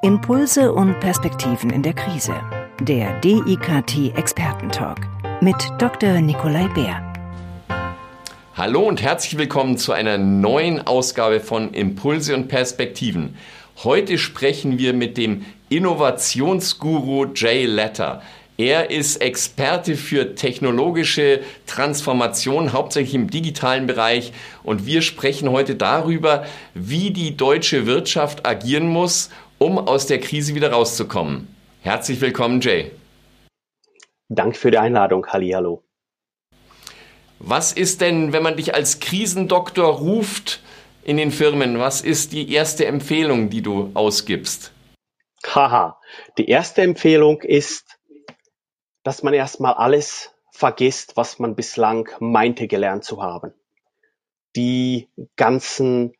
Impulse und Perspektiven in der Krise. Der DIKT Expertentalk mit Dr. Nikolai Bär. Hallo und herzlich willkommen zu einer neuen Ausgabe von Impulse und Perspektiven. Heute sprechen wir mit dem Innovationsguru Jay Letter. Er ist Experte für technologische Transformation, hauptsächlich im digitalen Bereich. Und wir sprechen heute darüber, wie die deutsche Wirtschaft agieren muss, um aus der Krise wieder rauszukommen. Herzlich willkommen, Jay. Danke für die Einladung. Hallo. Was ist denn, wenn man dich als Krisendoktor ruft in den Firmen, was ist die erste Empfehlung, die du ausgibst? Haha, die erste Empfehlung ist, dass man erstmal alles vergisst, was man bislang meinte gelernt zu haben. Die ganzen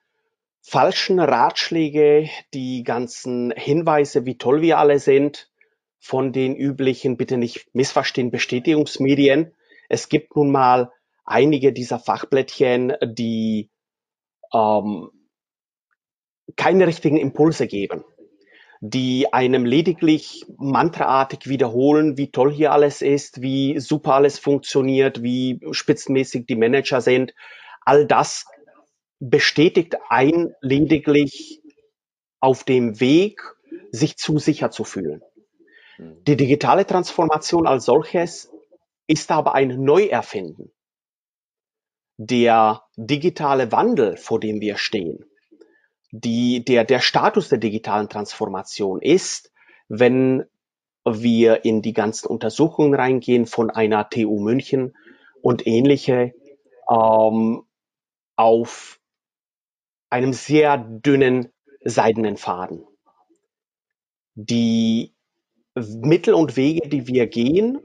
falschen Ratschläge, die ganzen Hinweise, wie toll wir alle sind, von den üblichen, bitte nicht missverstehen, Bestätigungsmedien. Es gibt nun mal einige dieser Fachblättchen, die ähm, keine richtigen Impulse geben, die einem lediglich mantraartig wiederholen, wie toll hier alles ist, wie super alles funktioniert, wie spitzenmäßig die Manager sind. All das bestätigt ein lediglich auf dem Weg, sich zu sicher zu fühlen. Hm. Die digitale Transformation als solches ist aber ein Neuerfinden. Der digitale Wandel, vor dem wir stehen, die, der, der Status der digitalen Transformation ist, wenn wir in die ganzen Untersuchungen reingehen von einer TU München und ähnliche, ähm, auf einem sehr dünnen seidenen Faden. Die Mittel und Wege, die wir gehen,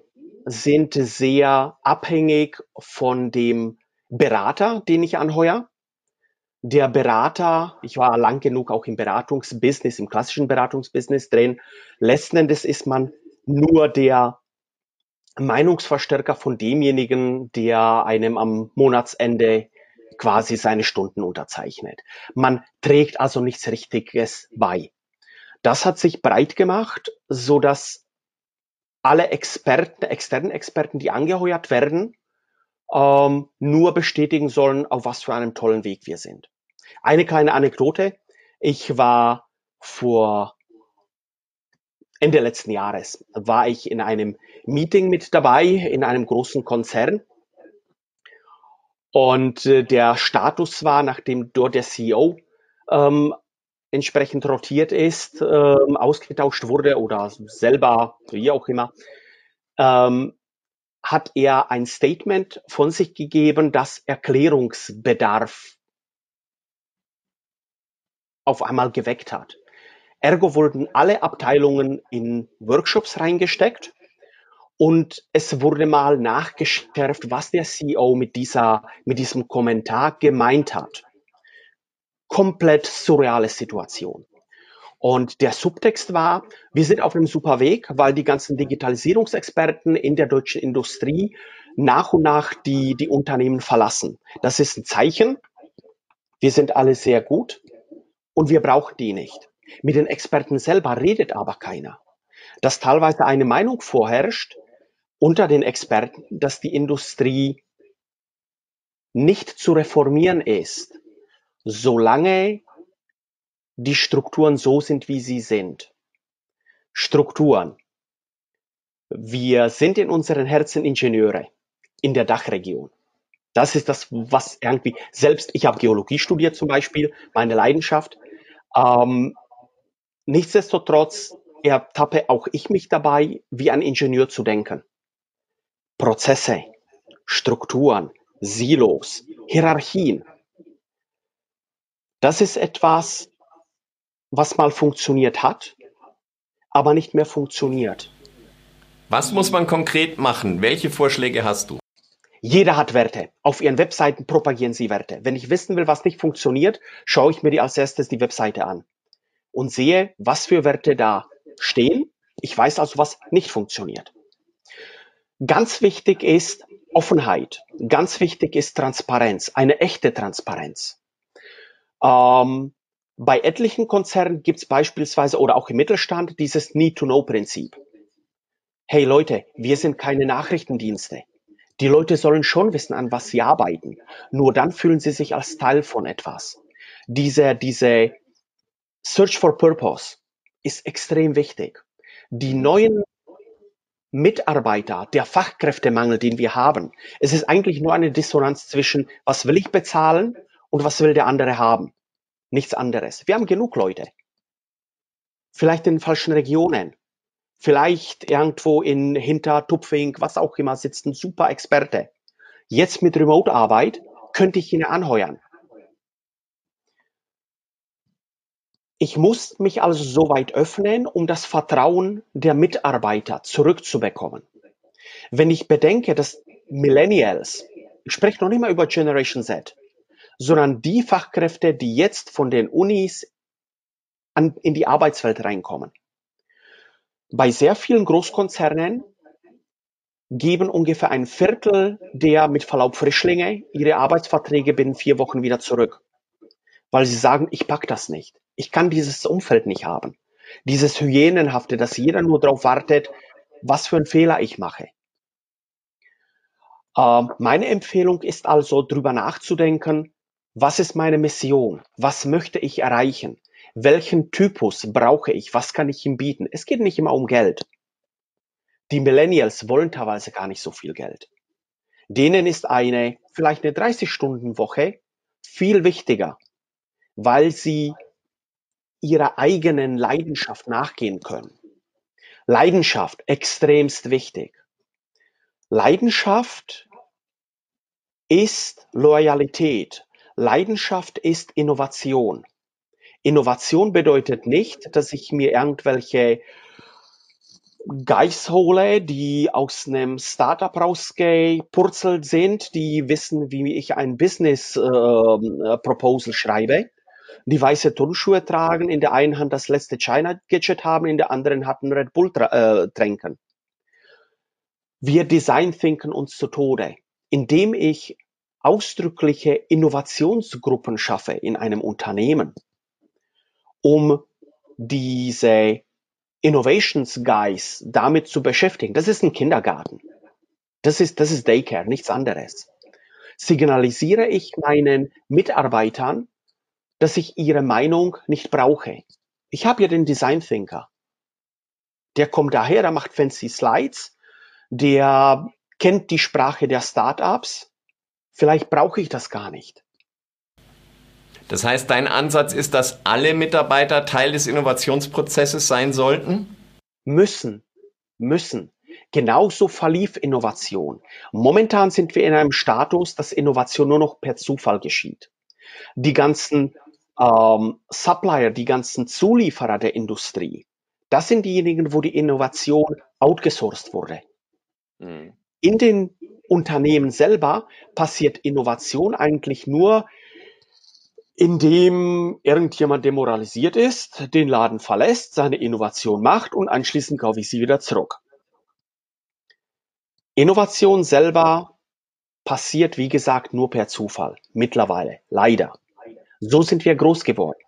sind sehr abhängig von dem Berater, den ich anheuer. Der Berater, ich war lang genug auch im Beratungsbusiness, im klassischen Beratungsbusiness drin. Letzten Endes ist man nur der Meinungsverstärker von demjenigen, der einem am Monatsende quasi seine Stunden unterzeichnet. Man trägt also nichts Richtiges bei. Das hat sich breit gemacht, so dass alle Experten, externen Experten, die angeheuert werden, ähm, nur bestätigen sollen, auf was für einem tollen Weg wir sind. Eine kleine Anekdote. Ich war vor Ende letzten Jahres war ich in einem Meeting mit dabei in einem großen Konzern und äh, der Status war, nachdem dort der CEO ähm, entsprechend rotiert ist, ähm, ausgetauscht wurde oder selber, wie auch immer, ähm, hat er ein Statement von sich gegeben, das Erklärungsbedarf auf einmal geweckt hat. Ergo wurden alle Abteilungen in Workshops reingesteckt und es wurde mal nachgeschärft, was der CEO mit dieser, mit diesem Kommentar gemeint hat. Komplett surreale Situation. Und der Subtext war, wir sind auf einem super Weg, weil die ganzen Digitalisierungsexperten in der deutschen Industrie nach und nach die, die Unternehmen verlassen. Das ist ein Zeichen. Wir sind alle sehr gut und wir brauchen die nicht. Mit den Experten selber redet aber keiner. Dass teilweise eine Meinung vorherrscht, unter den Experten, dass die Industrie nicht zu reformieren ist, solange die Strukturen so sind, wie sie sind. Strukturen. Wir sind in unseren Herzen Ingenieure in der Dachregion. Das ist das, was irgendwie, selbst ich habe Geologie studiert zum Beispiel, meine Leidenschaft. Ähm, nichtsdestotrotz ertappe auch ich mich dabei, wie ein Ingenieur zu denken. Prozesse, Strukturen, Silos, Hierarchien. Das ist etwas, was mal funktioniert hat, aber nicht mehr funktioniert. Was muss man konkret machen? Welche Vorschläge hast du? Jeder hat Werte. Auf ihren Webseiten propagieren sie Werte. Wenn ich wissen will, was nicht funktioniert, schaue ich mir die als erstes die Webseite an und sehe, was für Werte da stehen. Ich weiß also, was nicht funktioniert. Ganz wichtig ist Offenheit. Ganz wichtig ist Transparenz, eine echte Transparenz. Ähm, Bei etlichen Konzernen gibt es beispielsweise oder auch im Mittelstand dieses Need-to-Know-Prinzip. Hey Leute, wir sind keine Nachrichtendienste. Die Leute sollen schon wissen, an was sie arbeiten. Nur dann fühlen sie sich als Teil von etwas. Diese, diese Search for Purpose ist extrem wichtig. Die neuen Mitarbeiter, der Fachkräftemangel, den wir haben, es ist eigentlich nur eine Dissonanz zwischen, was will ich bezahlen und was will der andere haben. Nichts anderes. Wir haben genug Leute. Vielleicht in falschen Regionen. Vielleicht irgendwo in Hintertupfing, was auch immer, sitzt ein super Experte. Jetzt mit Remote-Arbeit könnte ich ihn anheuern. Ich muss mich also so weit öffnen, um das Vertrauen der Mitarbeiter zurückzubekommen. Wenn ich bedenke, dass Millennials, ich spreche noch nicht mal über Generation Z, sondern die Fachkräfte, die jetzt von den Unis an, in die Arbeitswelt reinkommen. Bei sehr vielen Großkonzernen geben ungefähr ein Viertel der mit Verlaub Frischlinge ihre Arbeitsverträge binnen vier Wochen wieder zurück, weil sie sagen, ich pack das nicht. Ich kann dieses Umfeld nicht haben. Dieses Hyänenhafte, dass jeder nur darauf wartet, was für einen Fehler ich mache. Äh, meine Empfehlung ist also, drüber nachzudenken, was ist meine Mission? Was möchte ich erreichen? Welchen Typus brauche ich? Was kann ich ihm bieten? Es geht nicht immer um Geld. Die Millennials wollen teilweise gar nicht so viel Geld. Denen ist eine, vielleicht eine 30-Stunden-Woche viel wichtiger, weil sie ihrer eigenen Leidenschaft nachgehen können. Leidenschaft, extremst wichtig. Leidenschaft ist Loyalität. Leidenschaft ist Innovation. Innovation bedeutet nicht, dass ich mir irgendwelche Guys hole, die aus einem Startup rausgepurzelt sind, die wissen, wie ich ein Business äh, Proposal schreibe, die weiße Turnschuhe tragen, in der einen Hand das letzte China-Gadget haben, in der anderen Hand ein Red Bull äh. Wir Design thinken uns zu Tode, indem ich ausdrückliche Innovationsgruppen schaffe in einem Unternehmen, um diese Innovations Guys damit zu beschäftigen. Das ist ein Kindergarten. Das ist, das ist Daycare, nichts anderes. Signalisiere ich meinen Mitarbeitern, dass ich ihre Meinung nicht brauche. Ich habe ja den Design Thinker. Der kommt daher, der macht fancy Slides, der kennt die Sprache der Startups. Vielleicht brauche ich das gar nicht. Das heißt, dein Ansatz ist, dass alle Mitarbeiter Teil des Innovationsprozesses sein sollten? Müssen, müssen. Genauso verlief Innovation. Momentan sind wir in einem Status, dass Innovation nur noch per Zufall geschieht. Die ganzen ähm, Supplier, die ganzen Zulieferer der Industrie, das sind diejenigen, wo die Innovation outgesourced wurde. Mhm. In den Unternehmen selber passiert Innovation eigentlich nur, indem irgendjemand demoralisiert ist, den Laden verlässt, seine Innovation macht und anschließend kaufe ich sie wieder zurück. Innovation selber passiert, wie gesagt, nur per Zufall. Mittlerweile. Leider. So sind wir groß geworden.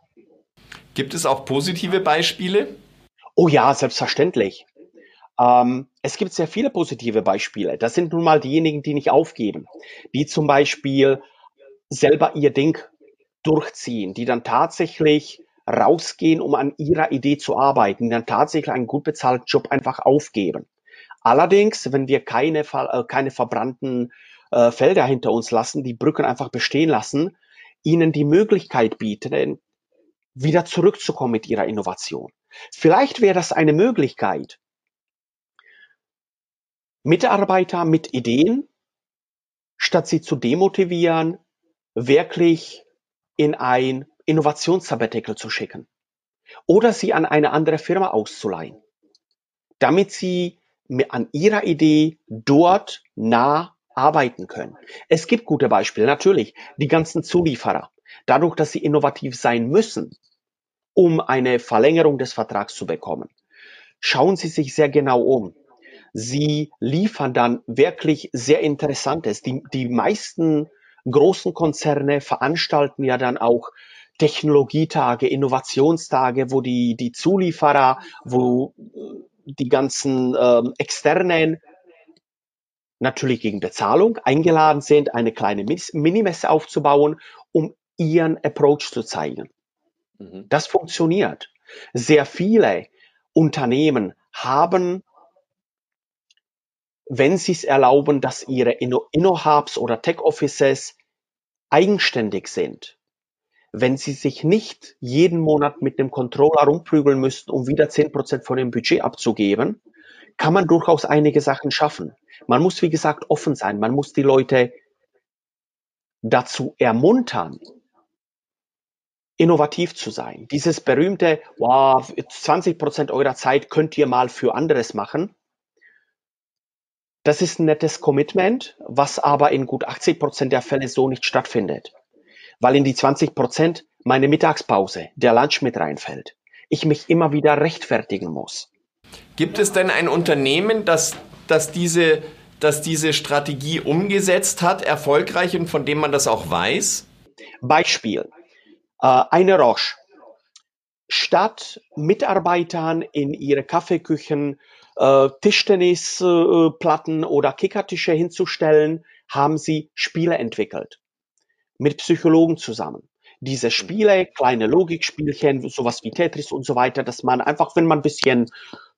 Gibt es auch positive Beispiele? Oh ja, selbstverständlich. Ähm, es gibt sehr viele positive Beispiele. Das sind nun mal diejenigen, die nicht aufgeben, die zum Beispiel selber ihr Ding durchziehen, die dann tatsächlich rausgehen, um an ihrer Idee zu arbeiten, die dann tatsächlich einen gut bezahlten Job einfach aufgeben. Allerdings, wenn wir keine, äh, keine verbrannten äh, Felder hinter uns lassen, die Brücken einfach bestehen lassen, ihnen die Möglichkeit bieten, wieder zurückzukommen mit ihrer Innovation. Vielleicht wäre das eine Möglichkeit, Mitarbeiter mit Ideen, statt sie zu demotivieren, wirklich in ein Innovationssabbatical zu schicken oder sie an eine andere Firma auszuleihen, damit sie an ihrer Idee dort nah arbeiten können. Es gibt gute Beispiele, natürlich. Die ganzen Zulieferer. Dadurch, dass sie innovativ sein müssen, um eine Verlängerung des Vertrags zu bekommen, schauen Sie sich sehr genau um. Sie liefern dann wirklich sehr Interessantes. Die, die meisten großen Konzerne veranstalten ja dann auch Technologietage, Innovationstage, wo die, die Zulieferer, wo die ganzen ähm, externen natürlich gegen Bezahlung eingeladen sind, eine kleine Minimesse aufzubauen, um ihren Approach zu zeigen. Mhm. Das funktioniert. Sehr viele Unternehmen haben, wenn sie es erlauben, dass ihre Inno-Hubs oder Tech-Offices eigenständig sind, wenn sie sich nicht jeden Monat mit dem Controller rumprügeln müssten, um wieder zehn Prozent von dem Budget abzugeben, kann man durchaus einige Sachen schaffen. Man muss, wie gesagt, offen sein. Man muss die Leute dazu ermuntern, innovativ zu sein. Dieses berühmte, wow, 20 Prozent eurer Zeit könnt ihr mal für anderes machen. Das ist ein nettes Commitment, was aber in gut 80 Prozent der Fälle so nicht stattfindet weil in die 20 Prozent meine Mittagspause, der Lunch mit reinfällt. Ich mich immer wieder rechtfertigen muss. Gibt es denn ein Unternehmen, das, das, diese, das diese Strategie umgesetzt hat, erfolgreich und von dem man das auch weiß? Beispiel. Äh, eine Roche. Statt Mitarbeitern in ihre Kaffeeküchen äh, Tischtennisplatten äh, oder Kickertische hinzustellen, haben sie Spiele entwickelt mit Psychologen zusammen. Diese. Spiele, kleine Logikspielchen, sowas wie Tetris und so weiter, dass man einfach, wenn man ein bisschen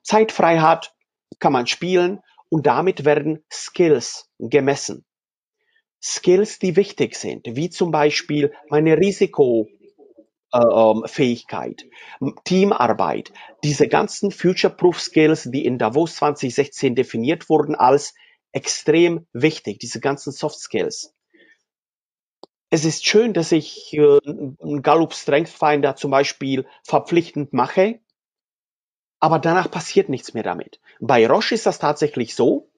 Zeit frei hat, kann man spielen und damit werden Skills gemessen. Skills, die wichtig sind, wie zum Beispiel meine Risikofähigkeit, ähm, Teamarbeit, diese ganzen Future-Proof Skills, die in Davos 2016 definiert wurden als extrem wichtig, diese ganzen Soft Skills. Es ist schön, dass ich äh, Gallup Strength Finder zum Beispiel verpflichtend mache, aber danach passiert nichts mehr damit. Bei Roche ist das tatsächlich so,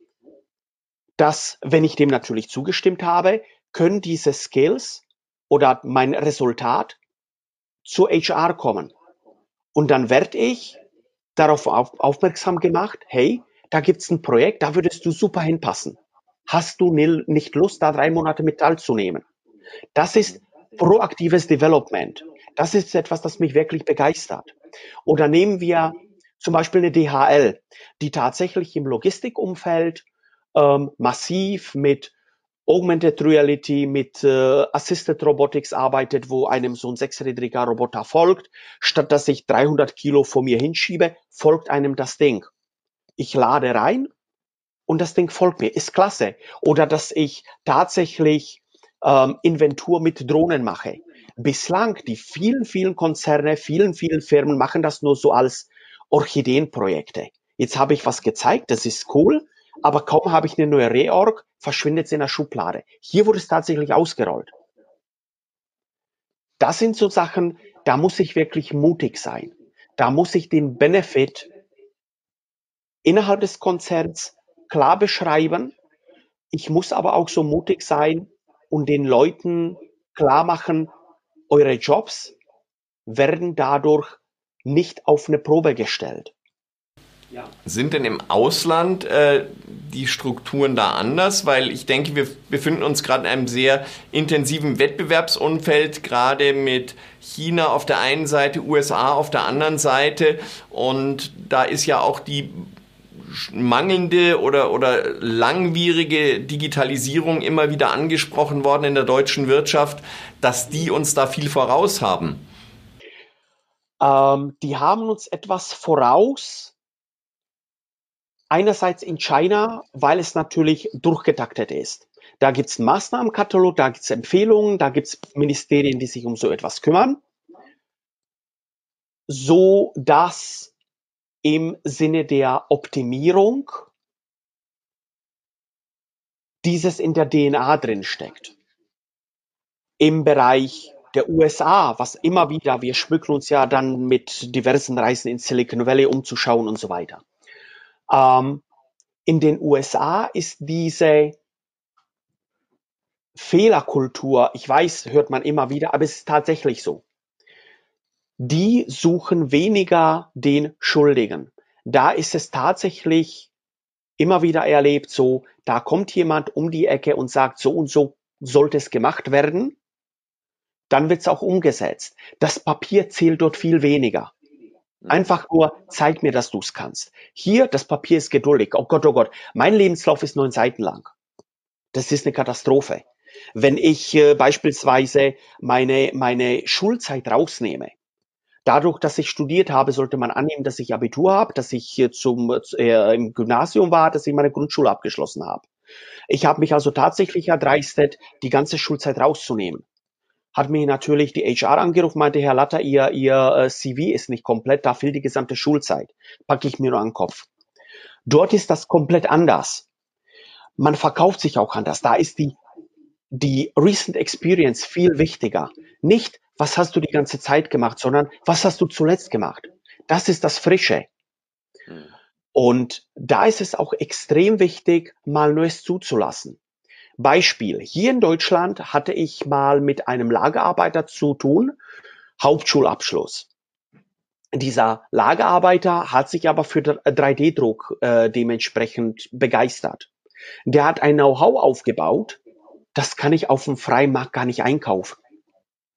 dass, wenn ich dem natürlich zugestimmt habe, können diese Skills oder mein Resultat zu HR kommen. Und dann werde ich darauf auf, aufmerksam gemacht, hey, da gibt's ein Projekt, da würdest du super hinpassen. Hast du nicht Lust, da drei Monate mit teilzunehmen? Das ist proaktives Development. Das ist etwas, das mich wirklich begeistert. Oder nehmen wir zum Beispiel eine DHL, die tatsächlich im Logistikumfeld ähm, massiv mit Augmented Reality, mit äh, Assisted Robotics arbeitet, wo einem so ein sechsrädriger Roboter folgt. Statt dass ich 300 Kilo vor mir hinschiebe, folgt einem das Ding. Ich lade rein und das Ding folgt mir. Ist klasse. Oder dass ich tatsächlich ähm, Inventur mit Drohnen mache. Bislang die vielen, vielen Konzerne, vielen, vielen Firmen machen das nur so als Orchideenprojekte. Jetzt habe ich was gezeigt, das ist cool, aber kaum habe ich eine neue Reorg, verschwindet es in der Schublade. Hier wurde es tatsächlich ausgerollt. Das sind so Sachen, da muss ich wirklich mutig sein. Da muss ich den Benefit innerhalb des Konzerns klar beschreiben. Ich muss aber auch so mutig sein, und den Leuten klar machen, eure Jobs werden dadurch nicht auf eine Probe gestellt. Ja. Sind denn im Ausland äh, die Strukturen da anders? Weil ich denke, wir befinden uns gerade in einem sehr intensiven Wettbewerbsumfeld, gerade mit China auf der einen Seite, USA auf der anderen Seite. Und da ist ja auch die mangelnde oder, oder langwierige Digitalisierung immer wieder angesprochen worden in der deutschen Wirtschaft, dass die uns da viel voraus haben? Ähm, die haben uns etwas voraus. Einerseits in China, weil es natürlich durchgetaktet ist. Da gibt es einen Maßnahmenkatalog, da gibt es Empfehlungen, da gibt es Ministerien, die sich um so etwas kümmern, so dass im Sinne der Optimierung dieses in der DNA drin steckt. Im Bereich der USA, was immer wieder, wir schmücken uns ja dann mit diversen Reisen in Silicon Valley umzuschauen und so weiter. Ähm, in den USA ist diese Fehlerkultur, ich weiß, hört man immer wieder, aber es ist tatsächlich so die suchen weniger den Schuldigen. Da ist es tatsächlich immer wieder erlebt so, da kommt jemand um die Ecke und sagt, so und so sollte es gemacht werden. Dann wird es auch umgesetzt. Das Papier zählt dort viel weniger. Mhm. Einfach nur, zeig mir, dass du es kannst. Hier, das Papier ist geduldig. Oh Gott, oh Gott, mein Lebenslauf ist neun Seiten lang. Das ist eine Katastrophe. Wenn ich äh, beispielsweise meine, meine Schulzeit rausnehme, dadurch, dass ich studiert habe, sollte man annehmen, dass ich Abitur habe, dass ich äh, zum, äh, im Gymnasium war, dass ich meine Grundschule abgeschlossen habe. Ich habe mich also tatsächlich erdreistet, die ganze Schulzeit rauszunehmen. Hat mir natürlich die HR angerufen, meinte, Herr Latter, Ihr, Ihr äh, CV ist nicht komplett, da fehlt die gesamte Schulzeit. Packe ich mir nur an den Kopf. Dort ist das komplett anders. Man verkauft sich auch anders. Da ist die, die Recent Experience viel wichtiger. Nicht, was hast du die ganze Zeit gemacht, sondern was hast du zuletzt gemacht? Das ist das Frische. Hm. Und da ist es auch extrem wichtig, mal Neues zuzulassen. Beispiel. Hier in Deutschland hatte ich mal mit einem Lagerarbeiter zu tun, Hauptschulabschluss. Dieser Lagerarbeiter hat sich aber für 3D-Druck äh, dementsprechend begeistert. Der hat ein Know-how aufgebaut, das kann ich auf dem freien Markt gar nicht einkaufen.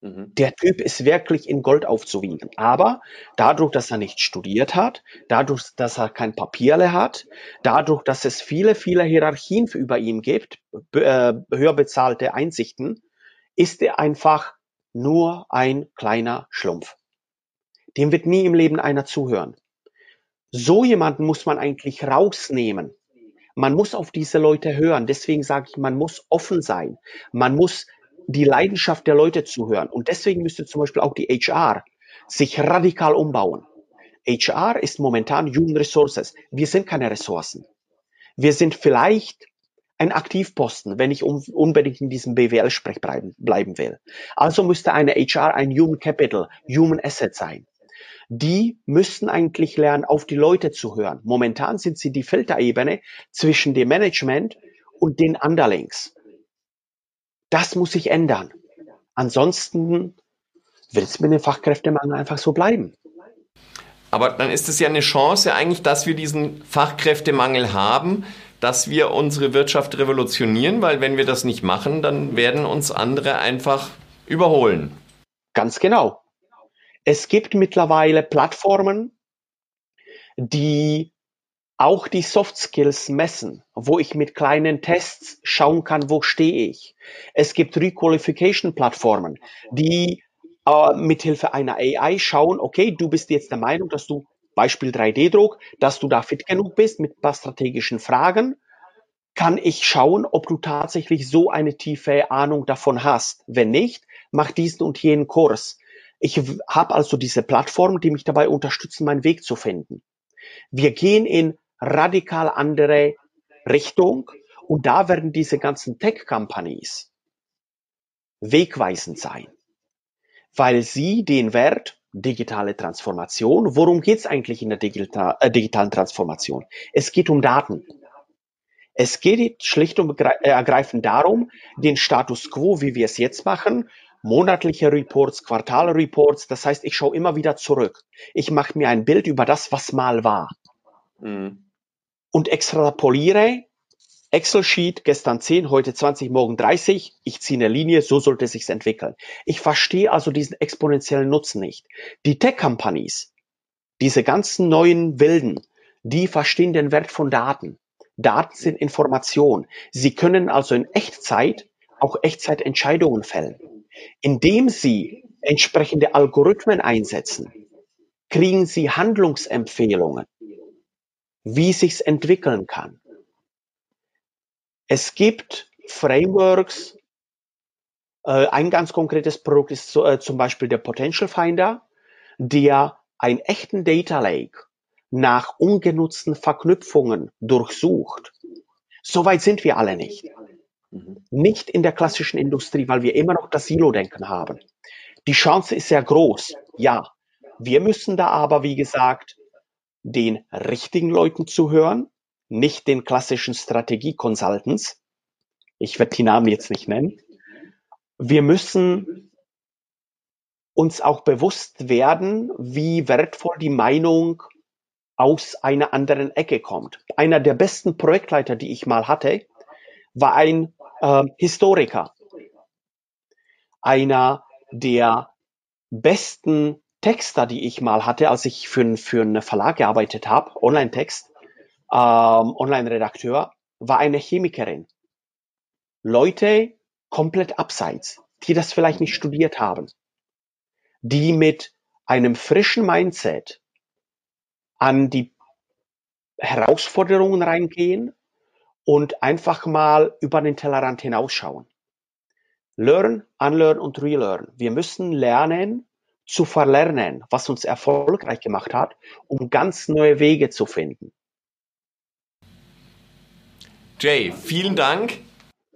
Mhm. Der Typ ist wirklich in Gold aufzuwiegen. Aber dadurch, dass er nicht studiert hat, dadurch, dass er kein Papierle hat, dadurch, dass es viele, viele Hierarchien über ihn gibt, äh, höher bezahlte Einsichten, ist er einfach nur ein kleiner Schlumpf. Dem wird nie im Leben einer zuhören. So jemanden muss man eigentlich rausnehmen. Man muss auf diese Leute hören. Deswegen sage ich, man muss offen sein. Man muss die Leidenschaft der Leute zuhören. Und deswegen müsste zum Beispiel auch die HR sich radikal umbauen. HR ist momentan Human Resources. Wir sind keine Ressourcen. Wir sind vielleicht ein Aktivposten, wenn ich unbedingt in diesem BWL-Sprech bleiben, bleiben will. Also müsste eine HR ein Human Capital, Human Asset sein. Die müssten eigentlich lernen, auf die Leute zu hören. Momentan sind sie die Filterebene zwischen dem Management und den Underlings. Das muss sich ändern. Ansonsten wird es mit dem Fachkräftemangel einfach so bleiben. Aber dann ist es ja eine Chance eigentlich, dass wir diesen Fachkräftemangel haben, dass wir unsere Wirtschaft revolutionieren, weil wenn wir das nicht machen, dann werden uns andere einfach überholen. Ganz genau. Es gibt mittlerweile Plattformen, die auch die Soft Skills messen, wo ich mit kleinen Tests schauen kann, wo stehe ich. Es gibt Requalification-Plattformen, die äh, mithilfe einer AI schauen, okay, du bist jetzt der Meinung, dass du, Beispiel 3D-Druck, dass du da fit genug bist mit paar strategischen Fragen, kann ich schauen, ob du tatsächlich so eine tiefe Ahnung davon hast. Wenn nicht, mach diesen und jenen Kurs. Ich habe also diese Plattform, die mich dabei unterstützen, meinen Weg zu finden. Wir gehen in radikal andere Richtung und da werden diese ganzen Tech-Companies wegweisend sein, weil sie den Wert digitale Transformation, worum geht es eigentlich in der digital, äh, digitalen Transformation? Es geht um Daten. Es geht schlicht und äh, ergreifend darum, den Status quo, wie wir es jetzt machen, monatliche Reports, Quartalreports, das heißt, ich schaue immer wieder zurück. Ich mache mir ein Bild über das, was mal war. Mhm und extrapoliere Excel-Sheet, gestern 10, heute 20, morgen 30. Ich ziehe eine Linie, so sollte es sich entwickeln. Ich verstehe also diesen exponentiellen Nutzen nicht. Die Tech-Companies, diese ganzen neuen Wilden, die verstehen den Wert von Daten. Daten sind Information. Sie können also in Echtzeit auch Echtzeitentscheidungen fällen. Indem sie entsprechende Algorithmen einsetzen, kriegen sie Handlungsempfehlungen wie sich's entwickeln kann. Es gibt Frameworks, äh, ein ganz konkretes Produkt ist so, äh, zum Beispiel der Potential Finder, der einen echten Data Lake nach ungenutzten Verknüpfungen durchsucht. Soweit sind wir alle nicht. Nicht in der klassischen Industrie, weil wir immer noch das Silo-Denken haben. Die Chance ist sehr groß, ja. Wir müssen da aber, wie gesagt, den richtigen Leuten zu hören, nicht den klassischen Strategie-Consultants. Ich werde die Namen jetzt nicht nennen. Wir müssen uns auch bewusst werden, wie wertvoll die Meinung aus einer anderen Ecke kommt. Einer der besten Projektleiter, die ich mal hatte, war ein äh, Historiker. Einer, der besten Texter, die ich mal hatte, als ich für, für einen Verlag gearbeitet habe, Online-Text, ähm, Online-Redakteur, war eine Chemikerin. Leute komplett abseits, die das vielleicht nicht studiert haben, die mit einem frischen Mindset an die Herausforderungen reingehen und einfach mal über den Tellerrand hinausschauen. Learn, unlearn und relearn. Wir müssen lernen zu verlernen, was uns erfolgreich gemacht hat, um ganz neue Wege zu finden. Jay, vielen Dank.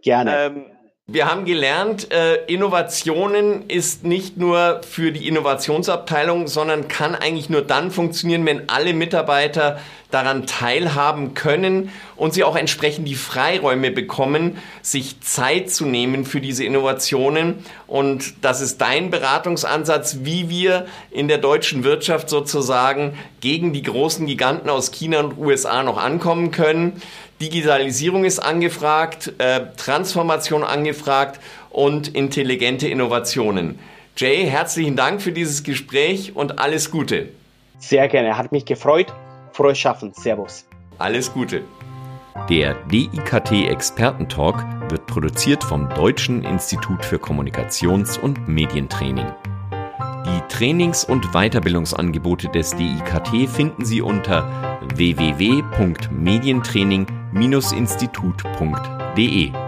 Gerne. Ähm, wir haben gelernt, äh, Innovationen ist nicht nur für die Innovationsabteilung, sondern kann eigentlich nur dann funktionieren, wenn alle Mitarbeiter daran teilhaben können und sie auch entsprechend die Freiräume bekommen, sich Zeit zu nehmen für diese Innovationen. Und das ist dein Beratungsansatz, wie wir in der deutschen Wirtschaft sozusagen gegen die großen Giganten aus China und USA noch ankommen können. Digitalisierung ist angefragt, äh, Transformation angefragt und intelligente Innovationen. Jay, herzlichen Dank für dieses Gespräch und alles Gute. Sehr gerne, hat mich gefreut. Frohes Schaffen. Servus. Alles Gute. Der DIKT Expertentalk wird produziert vom Deutschen Institut für Kommunikations- und Medientraining. Die Trainings- und Weiterbildungsangebote des DIKT finden Sie unter www.medientraining.de institut.de